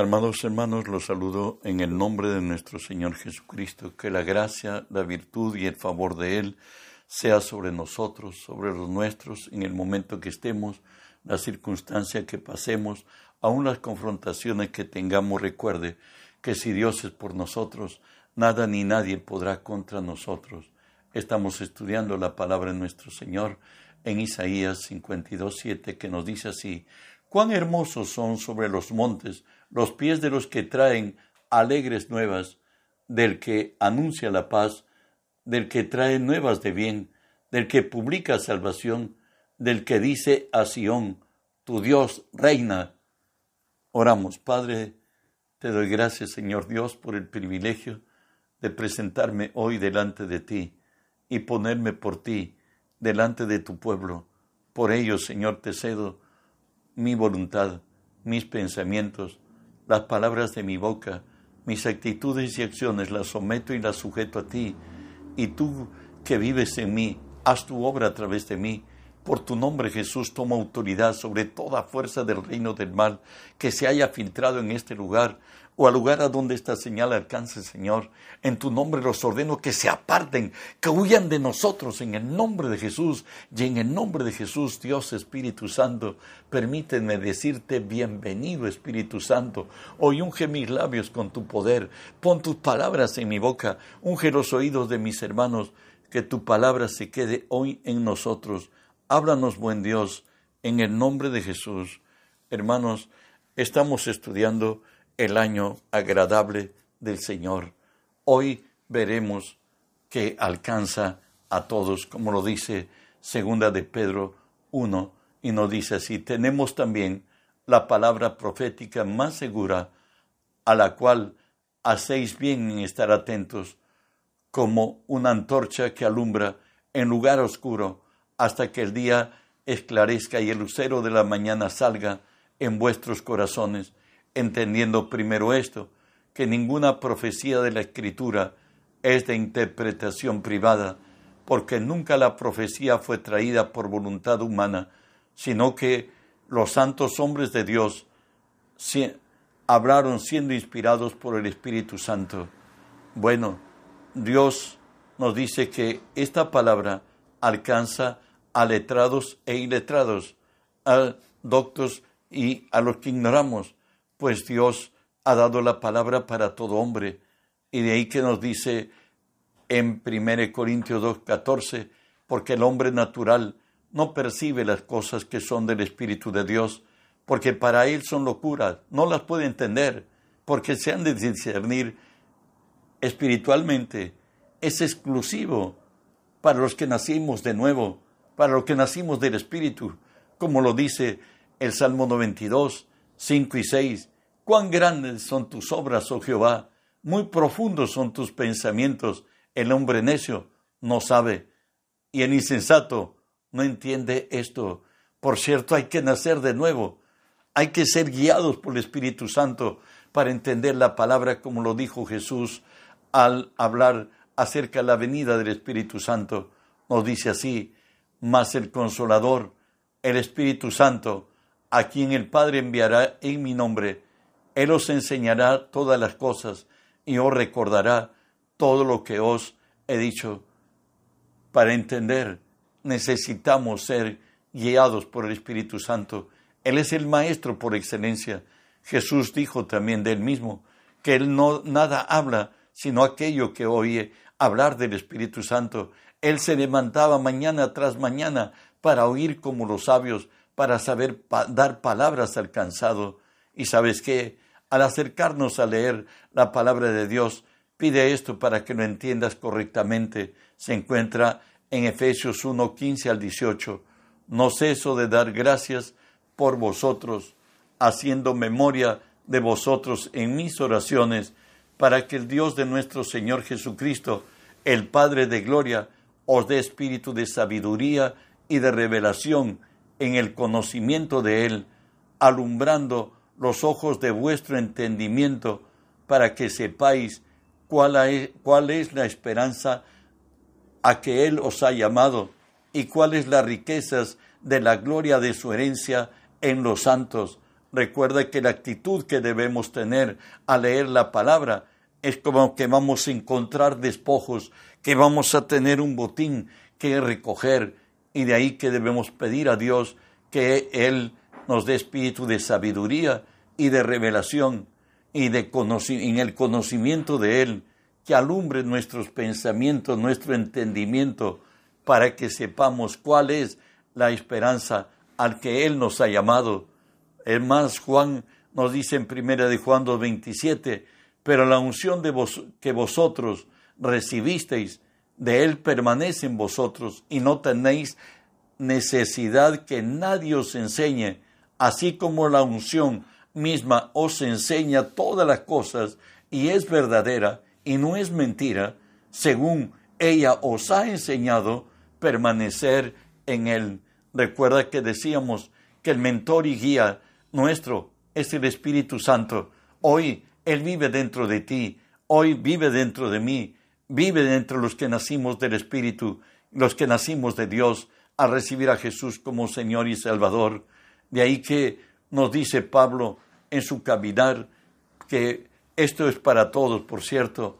Amados hermanos, los saludo en el nombre de nuestro Señor Jesucristo, que la gracia, la virtud y el favor de Él sea sobre nosotros, sobre los nuestros, en el momento que estemos, la circunstancia que pasemos, aun las confrontaciones que tengamos, recuerde que si Dios es por nosotros, nada ni nadie podrá contra nosotros. Estamos estudiando la palabra de nuestro Señor en Isaías 52.7 que nos dice así, cuán hermosos son sobre los montes los pies de los que traen alegres nuevas, del que anuncia la paz, del que trae nuevas de bien, del que publica salvación, del que dice a Sión, tu Dios reina. Oramos, Padre, te doy gracias, Señor Dios, por el privilegio de presentarme hoy delante de ti y ponerme por ti delante de tu pueblo. Por ello, Señor, te cedo mi voluntad, mis pensamientos, las palabras de mi boca, mis actitudes y acciones las someto y las sujeto a ti, y tú que vives en mí, haz tu obra a través de mí. Por tu nombre, Jesús, toma autoridad sobre toda fuerza del reino del mal que se haya filtrado en este lugar, o al lugar a donde esta señal alcance, Señor. En tu nombre los ordeno que se aparten, que huyan de nosotros en el nombre de Jesús. Y en el nombre de Jesús, Dios Espíritu Santo, permíteme decirte bienvenido, Espíritu Santo. Hoy unge mis labios con tu poder. Pon tus palabras en mi boca. Unge los oídos de mis hermanos. Que tu palabra se quede hoy en nosotros. Háblanos, buen Dios, en el nombre de Jesús. Hermanos, estamos estudiando el año agradable del Señor. Hoy veremos que alcanza a todos, como lo dice segunda de Pedro 1, y nos dice así, tenemos también la palabra profética más segura, a la cual hacéis bien en estar atentos, como una antorcha que alumbra en lugar oscuro, hasta que el día esclarezca y el lucero de la mañana salga en vuestros corazones entendiendo primero esto, que ninguna profecía de la Escritura es de interpretación privada, porque nunca la profecía fue traída por voluntad humana, sino que los santos hombres de Dios hablaron siendo inspirados por el Espíritu Santo. Bueno, Dios nos dice que esta palabra alcanza a letrados e iletrados, a doctos y a los que ignoramos, pues Dios ha dado la palabra para todo hombre. Y de ahí que nos dice en 1 Corintios 2.14, porque el hombre natural no percibe las cosas que son del Espíritu de Dios, porque para él son locuras, no las puede entender, porque se han de discernir espiritualmente. Es exclusivo para los que nacimos de nuevo, para los que nacimos del Espíritu, como lo dice el Salmo 92, 5 y 6. Cuán grandes son tus obras, oh Jehová, muy profundos son tus pensamientos. El hombre necio no sabe y el insensato no entiende esto. Por cierto, hay que nacer de nuevo. Hay que ser guiados por el Espíritu Santo para entender la palabra como lo dijo Jesús al hablar acerca de la venida del Espíritu Santo. Nos dice así, mas el consolador, el Espíritu Santo, a quien el Padre enviará en mi nombre, Él os enseñará todas las cosas y os recordará todo lo que os he dicho. Para entender, necesitamos ser guiados por el Espíritu Santo. Él es el Maestro por excelencia. Jesús dijo también de él mismo que él no nada habla sino aquello que oye hablar del Espíritu Santo. Él se levantaba mañana tras mañana para oír como los sabios, para saber dar palabras al cansado. Y sabes qué, al acercarnos a leer la palabra de Dios, pide esto para que lo entiendas correctamente. Se encuentra en Efesios 1, 15 al 18. No ceso de dar gracias por vosotros, haciendo memoria de vosotros en mis oraciones, para que el Dios de nuestro Señor Jesucristo, el Padre de Gloria, os dé espíritu de sabiduría y de revelación en el conocimiento de Él, alumbrando los ojos de vuestro entendimiento, para que sepáis cuál es, cuál es la esperanza a que Él os ha llamado y cuáles las riquezas de la gloria de su herencia en los santos, recuerda que la actitud que debemos tener al leer la palabra es como que vamos a encontrar despojos, que vamos a tener un botín que recoger y de ahí que debemos pedir a Dios que Él nos dé espíritu de sabiduría y de revelación y de en el conocimiento de Él, que alumbre nuestros pensamientos, nuestro entendimiento, para que sepamos cuál es la esperanza al que Él nos ha llamado. Es más, Juan nos dice en primera de Juan 2.27, pero la unción de que vosotros recibisteis de Él permanece en vosotros y no tenéis necesidad que nadie os enseñe, así como la unción misma os enseña todas las cosas y es verdadera y no es mentira, según ella os ha enseñado, permanecer en él. Recuerda que decíamos que el mentor y guía nuestro es el Espíritu Santo. Hoy Él vive dentro de ti, hoy vive dentro de mí, vive dentro de los que nacimos del Espíritu, los que nacimos de Dios, a recibir a Jesús como Señor y Salvador. De ahí que nos dice Pablo en su caminar que esto es para todos, por cierto,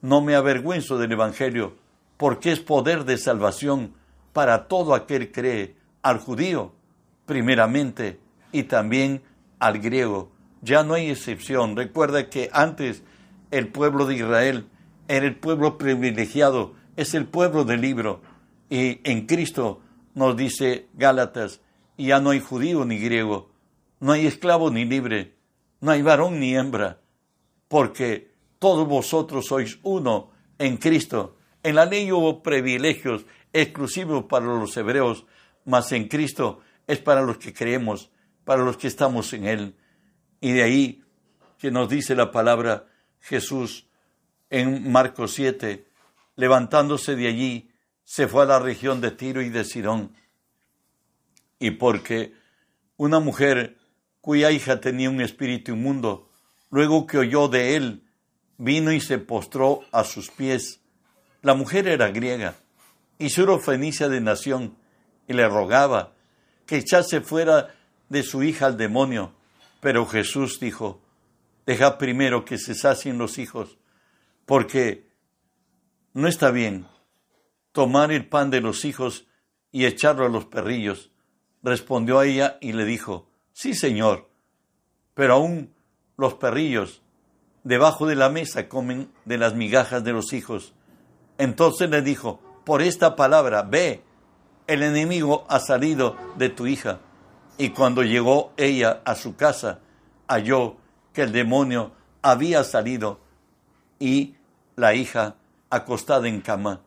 no me avergüenzo del Evangelio, porque es poder de salvación para todo aquel que cree, al judío primeramente y también al griego. Ya no hay excepción. Recuerda que antes el pueblo de Israel era el pueblo privilegiado, es el pueblo del libro. Y en Cristo nos dice Gálatas, ya no hay judío ni griego, no hay esclavo ni libre, no hay varón ni hembra, porque todos vosotros sois uno en Cristo. En la ley hubo privilegios exclusivos para los hebreos, mas en Cristo es para los que creemos, para los que estamos en Él. Y de ahí que nos dice la palabra Jesús en Marcos 7, levantándose de allí, se fue a la región de Tiro y de Sidón. Y porque una mujer cuya hija tenía un espíritu inmundo, luego que oyó de él, vino y se postró a sus pies. La mujer era griega y fenicia de nación, y le rogaba que echase fuera de su hija al demonio. Pero Jesús dijo, deja primero que se sacien los hijos, porque no está bien tomar el pan de los hijos y echarlo a los perrillos. Respondió a ella y le dijo, Sí, señor, pero aún los perrillos debajo de la mesa comen de las migajas de los hijos. Entonces le dijo, por esta palabra, ve, el enemigo ha salido de tu hija. Y cuando llegó ella a su casa, halló que el demonio había salido y la hija acostada en cama.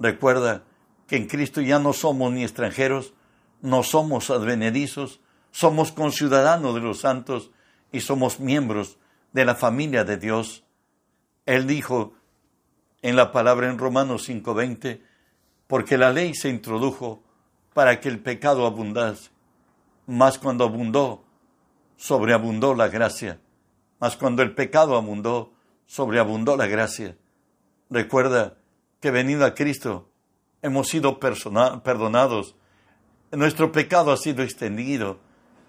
Recuerda que en Cristo ya no somos ni extranjeros, no somos advenedizos, somos conciudadanos de los santos y somos miembros de la familia de Dios. Él dijo en la palabra en Romanos 5:20, porque la ley se introdujo para que el pecado abundase, mas cuando abundó, sobreabundó la gracia, mas cuando el pecado abundó, sobreabundó la gracia. Recuerda que venido a Cristo hemos sido perdonados, nuestro pecado ha sido extendido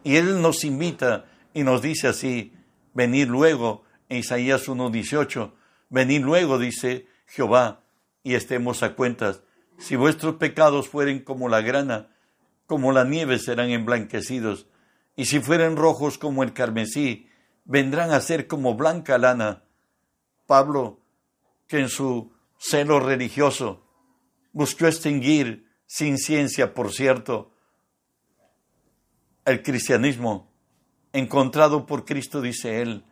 y Él nos invita y nos dice así, venid luego, en Isaías 1.18, venid luego, dice Jehová, y estemos a cuentas. Si vuestros pecados fueren como la grana, como la nieve serán emblanquecidos, y si fueren rojos como el carmesí, vendrán a ser como blanca lana. Pablo, que en su celo religioso buscó extinguir, sin ciencia por cierto, el cristianismo encontrado por Cristo, dice él,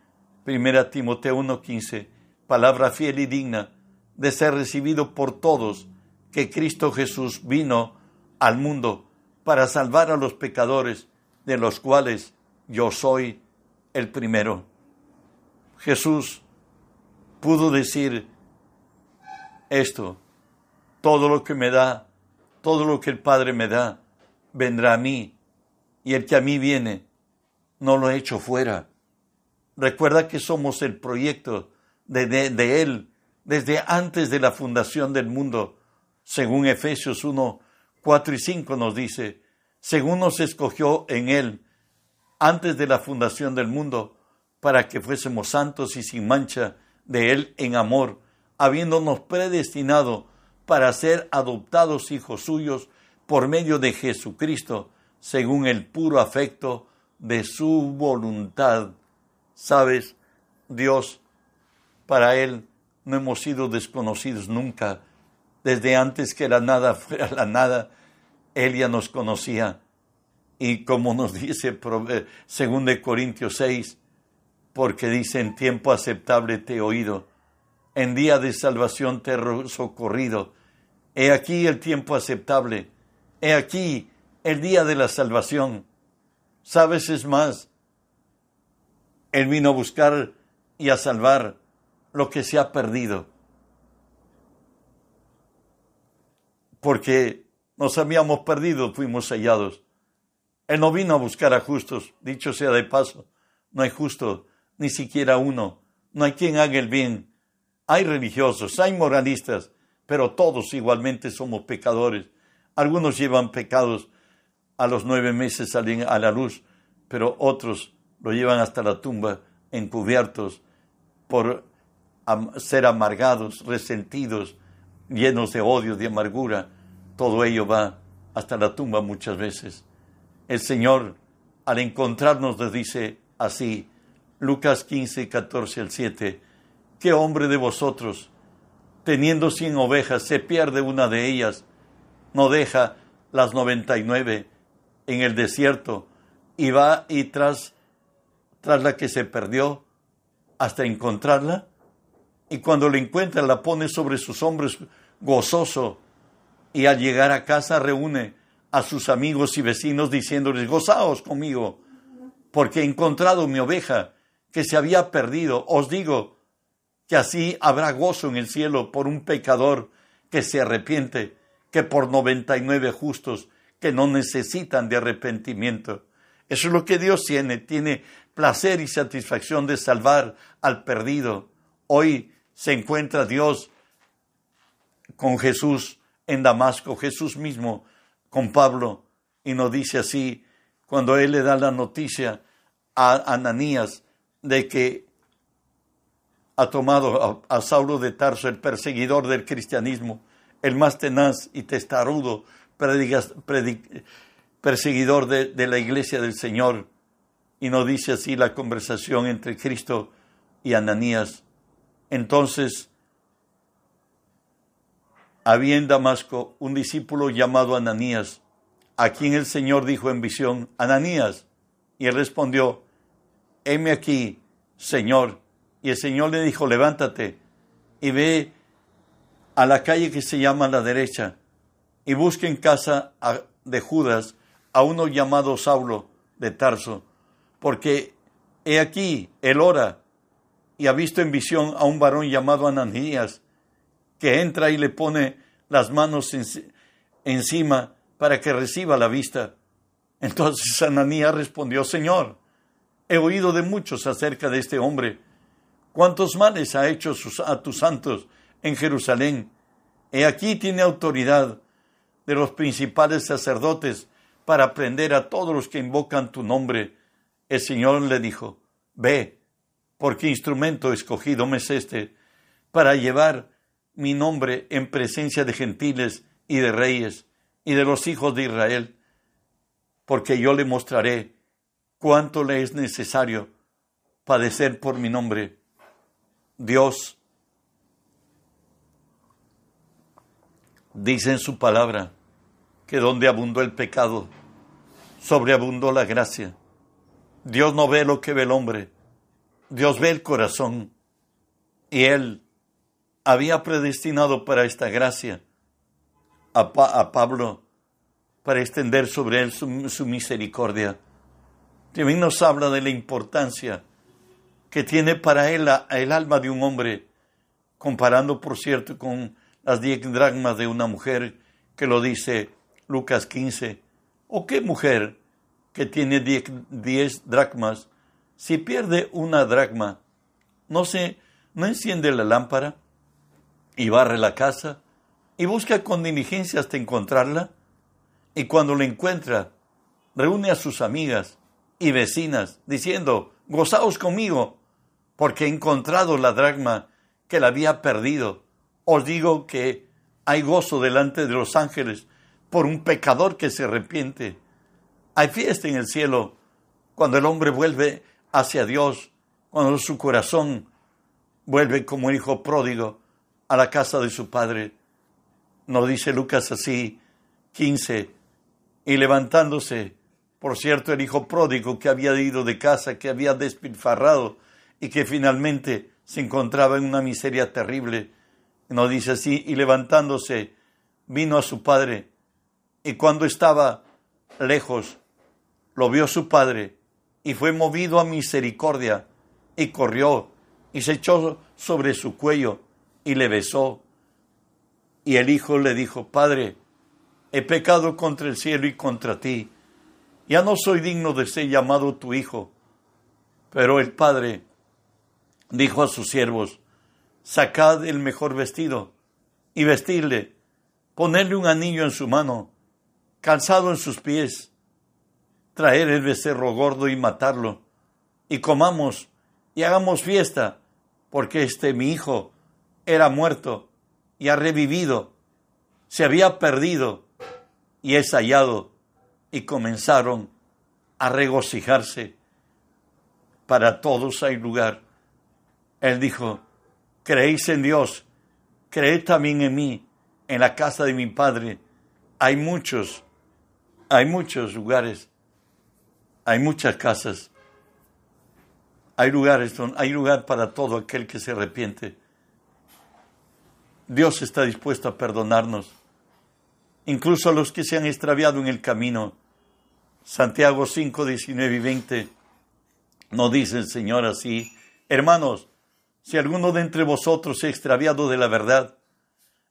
1 Timoteo 1:15, palabra fiel y digna de ser recibido por todos, que Cristo Jesús vino al mundo para salvar a los pecadores, de los cuales yo soy el primero. Jesús pudo decir esto, todo lo que me da, todo lo que el Padre me da, vendrá a mí y el que a mí viene, no lo he hecho fuera. Recuerda que somos el proyecto de, de, Él desde antes de la fundación del mundo. Según Efesios 1, 4 y 5 nos dice, según nos escogió en Él antes de la fundación del mundo, para que fuésemos santos y sin mancha de Él en amor, habiéndonos predestinado para ser adoptados hijos suyos por medio de Jesucristo, según el puro afecto de su voluntad. Sabes, Dios, para Él no hemos sido desconocidos nunca. Desde antes que la nada fuera la nada, Él ya nos conocía. Y como nos dice eh, según de Corintios 6, porque dice, en tiempo aceptable te he oído, en día de salvación te he socorrido. He aquí el tiempo aceptable, he aquí el día de la salvación. Sabes, es más, Él vino a buscar y a salvar lo que se ha perdido. Porque nos habíamos perdido, fuimos sellados. Él no vino a buscar a justos, dicho sea de paso. No hay justo ni siquiera uno. No hay quien haga el bien. Hay religiosos, hay moralistas, pero todos igualmente somos pecadores. Algunos llevan pecados a los nueve meses salen a la luz, pero otros lo llevan hasta la tumba encubiertos por ser amargados, resentidos, llenos de odio, de amargura. Todo ello va hasta la tumba muchas veces. El Señor, al encontrarnos, nos dice así, Lucas 15, 14 al 7, ¿qué hombre de vosotros, teniendo cien ovejas, se pierde una de ellas, no deja las noventa y nueve en el desierto y va y tras, tras la que se perdió hasta encontrarla? Y cuando la encuentra la pone sobre sus hombros gozoso y al llegar a casa reúne a sus amigos y vecinos diciéndoles, gozaos conmigo, porque he encontrado mi oveja que se había perdido. Os digo que así habrá gozo en el cielo por un pecador que se arrepiente, que por noventa y nueve justos que no necesitan de arrepentimiento. Eso es lo que Dios tiene, tiene placer y satisfacción de salvar al perdido. Hoy se encuentra Dios con Jesús en Damasco, Jesús mismo con Pablo, y nos dice así, cuando él le da la noticia a Ananías, de que ha tomado a, Saulo de Tarso, el perseguidor del cristianismo, el más tenaz y testarudo perseguidor de, de la iglesia del Señor. Y nos dice así la conversación entre Cristo y Ananías. Entonces, había en Damasco un discípulo llamado Ananías, a quien el Señor dijo en visión, Ananías, y él respondió, heme aquí, Señor. Y el Señor le dijo, levántate y ve a la calle que se llama la derecha y busque en casa de Judas a uno llamado Saulo de Tarso, porque he aquí, él ora y ha visto en visión a un varón llamado Ananías, que entra y le pone las manos encima para que reciba la vista. Entonces Ananías respondió, Señor, He oído de muchos acerca de este hombre. ¿Cuántos males ha hecho a tus santos en Jerusalén? He aquí tiene autoridad de los principales sacerdotes para prender a todos los que invocan tu nombre. El Señor le dijo, Ve, porque instrumento escogido me es este, para llevar mi nombre en presencia de gentiles y de reyes y de los hijos de Israel, porque yo le mostraré cuánto le es necesario padecer por mi nombre. Dios dice en su palabra que donde abundó el pecado, sobreabundó la gracia. Dios no ve lo que ve el hombre, Dios ve el corazón. Y Él había predestinado para esta gracia a, Pablo para extender sobre él su misericordia también nos habla de la importancia que tiene para él el alma de un hombre, comparando, por cierto, con las diez dracmas de una mujer, que lo dice Lucas 15. ¿O qué mujer que tiene diez, dracmas, si pierde una dracma, no se, no enciende la lámpara y barre la casa y busca con diligencia hasta encontrarla? Y cuando la encuentra, reúne a sus amigas y vecinas, diciendo, gozaos conmigo, porque he encontrado la dracma que la había perdido. Os digo que hay gozo delante de los ángeles por un pecador que se arrepiente. Hay fiesta en el cielo cuando el hombre vuelve hacia Dios, cuando su corazón vuelve como hijo pródigo a la casa de su padre. Nos dice Lucas así, 15, y levantándose, por cierto, el hijo pródigo que había ido de casa, que había despilfarrado y que finalmente se encontraba en una miseria terrible, nos dice así, y levantándose, vino a su padre, y cuando estaba lejos, lo vio su padre, y fue movido a misericordia, y corrió, y se echó sobre su cuello, y le besó. Y el hijo le dijo, Padre, he pecado contra el cielo y contra ti, ya no soy digno de ser llamado tu hijo. Pero el padre dijo a sus siervos, sacad el mejor vestido y vestirle, ponerle un anillo en su mano, calzado en sus pies, traer el becerro gordo y matarlo, y comamos y hagamos fiesta, porque este mi hijo era muerto y ha revivido, se había perdido y es hallado, y comenzaron a regocijarse. Para todos hay lugar. Él dijo, creéis en Dios, creed también en mí, en la casa de mi Padre. Hay muchos, hay muchos lugares, hay muchas casas, hay lugares, hay lugar para todo aquel que se arrepiente. Dios está dispuesto a perdonarnos, incluso a los que se han extraviado en el camino. Santiago 5, 19 y 20 nos dice el Señor así, hermanos, si alguno de entre vosotros se ha extraviado de la verdad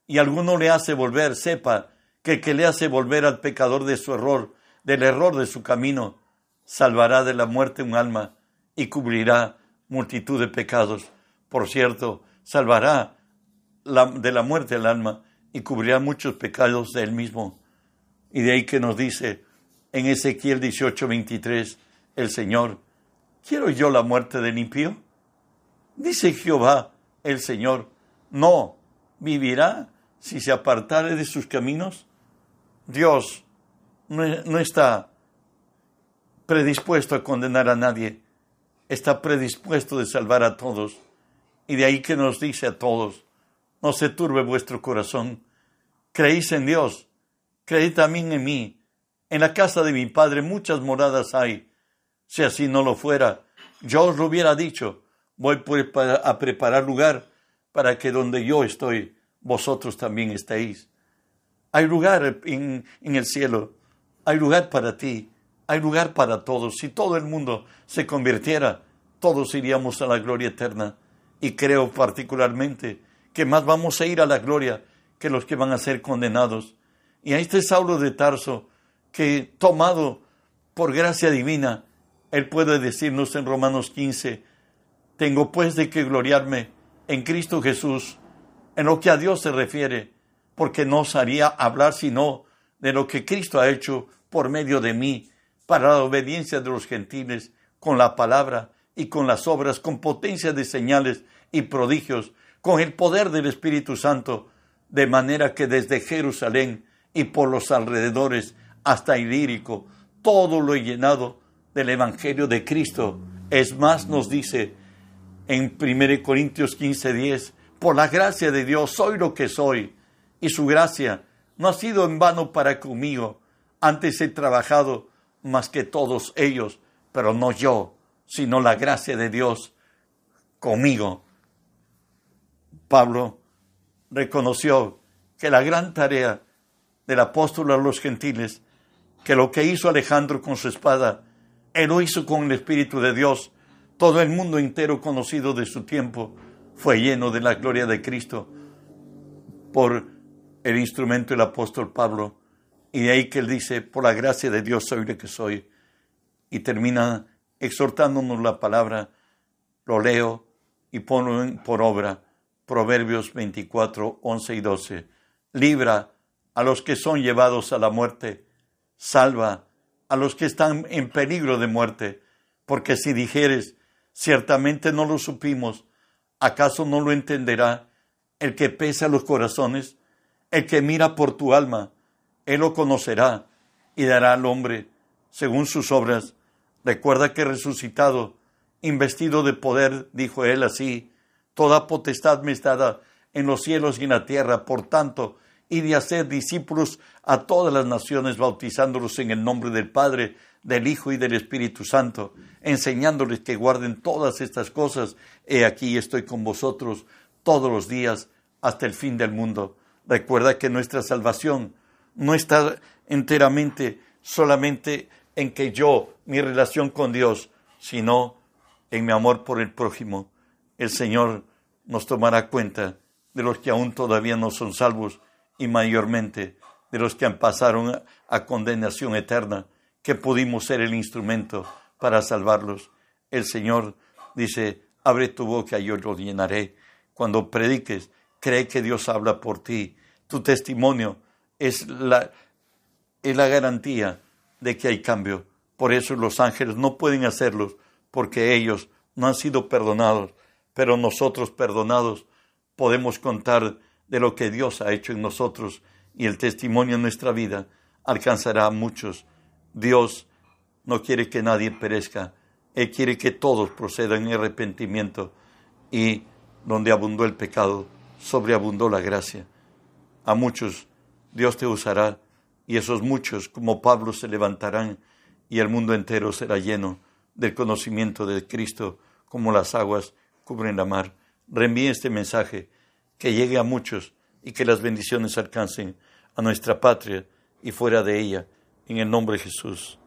y alguno le hace volver, sepa que el que le hace volver al pecador de su error, del error de su camino, salvará de la muerte un alma y cubrirá multitud de pecados. Por cierto, salvará de la muerte el alma y cubrirá muchos pecados de él mismo. Y de ahí que nos dice en Ezequiel 18, 23, el Señor, ¿quiero yo la muerte del impío? Dice Jehová el Señor, no vivirá si se apartare de sus caminos. Dios no, está predispuesto a condenar a nadie, está predispuesto de salvar a todos. Y de ahí que nos dice a todos, no se turbe vuestro corazón, creéis en Dios, creéis también en mí. En la casa de mi Padre muchas moradas hay. Si así no lo fuera, yo os lo hubiera dicho voy pues a preparar lugar para que donde yo estoy, vosotros también estéis. Hay lugar en, en el cielo, hay lugar para ti, hay lugar para todos. Si todo el mundo se convirtiera, todos iríamos a la gloria eterna. Y creo particularmente que más vamos a ir a la gloria que los que van a ser condenados. Y a este Saulo de Tarso, que tomado por gracia divina, él puede decirnos en Romanos 15, tengo pues de que gloriarme en Cristo Jesús, en lo que a Dios se refiere, porque no osaría hablar sino de lo que Cristo ha hecho por medio de mí, para la obediencia de los gentiles, con la palabra y con las obras, con potencia de señales y prodigios, con el poder del Espíritu Santo, de manera que desde Jerusalén y por los alrededores hasta Ilírico, todo lo llenado del Evangelio de Cristo. Es más, nos dice, en 1 Corintios 15, 10, por la gracia de Dios soy lo que soy, y su gracia no ha sido en vano para conmigo. Antes he trabajado más que todos ellos, pero no yo, sino la gracia de Dios conmigo. Pablo reconoció que la gran tarea del apóstol a los gentiles, que lo que hizo Alejandro con su espada, él lo hizo con el Espíritu de Dios, todo el mundo entero conocido de su tiempo fue lleno de la gloria de Cristo por el instrumento del apóstol Pablo. Y de ahí que él dice, por la gracia de Dios soy lo que soy. Y termina exhortándonos la palabra, lo leo y pongo por obra. Proverbios 24, 11 y 12. Libra a los que son llevados a la muerte, salva a los que están en peligro de muerte, porque si dijeres, ciertamente no lo supimos, ¿acaso no lo entenderá el que pesa los corazones? El que mira por tu alma, él lo conocerá y dará al hombre según sus obras. Recuerda que resucitado, investido de poder, dijo él así, toda potestad me está dada en los cielos y en la tierra, por tanto, y de hacer discípulos a todas las naciones, bautizándolos en el nombre del Padre, del Hijo y del Espíritu Santo, enseñándoles que guarden todas estas cosas. He aquí estoy con vosotros todos los días hasta el fin del mundo. Recuerda que nuestra salvación no está enteramente solamente en que yo, mi relación con Dios, sino en mi amor por el prójimo. El Señor nos tomará cuenta de los que aún todavía no son salvos y mayormente de los que han pasaron a condenación eterna, que pudimos ser el instrumento para salvarlos. El Señor dice, abre tu boca y yo lo llenaré. Cuando prediques, cree que Dios habla por ti. Tu testimonio es la, es la garantía de que hay cambio. Por eso los ángeles no pueden hacerlo, porque ellos no han sido perdonados, pero nosotros perdonados podemos contar de lo que Dios ha hecho en nosotros y el testimonio en nuestra vida alcanzará a muchos. Dios no quiere que nadie perezca, Él quiere que todos procedan en arrepentimiento y donde abundó el pecado, sobreabundó la gracia. A muchos Dios te usará y esos muchos como Pablo se levantarán y el mundo entero será lleno del conocimiento de Cristo como las aguas cubren la mar. Reenvíe este mensaje, que llegue a muchos y que las bendiciones alcancen a nuestra patria y fuera de ella, en el nombre de Jesús.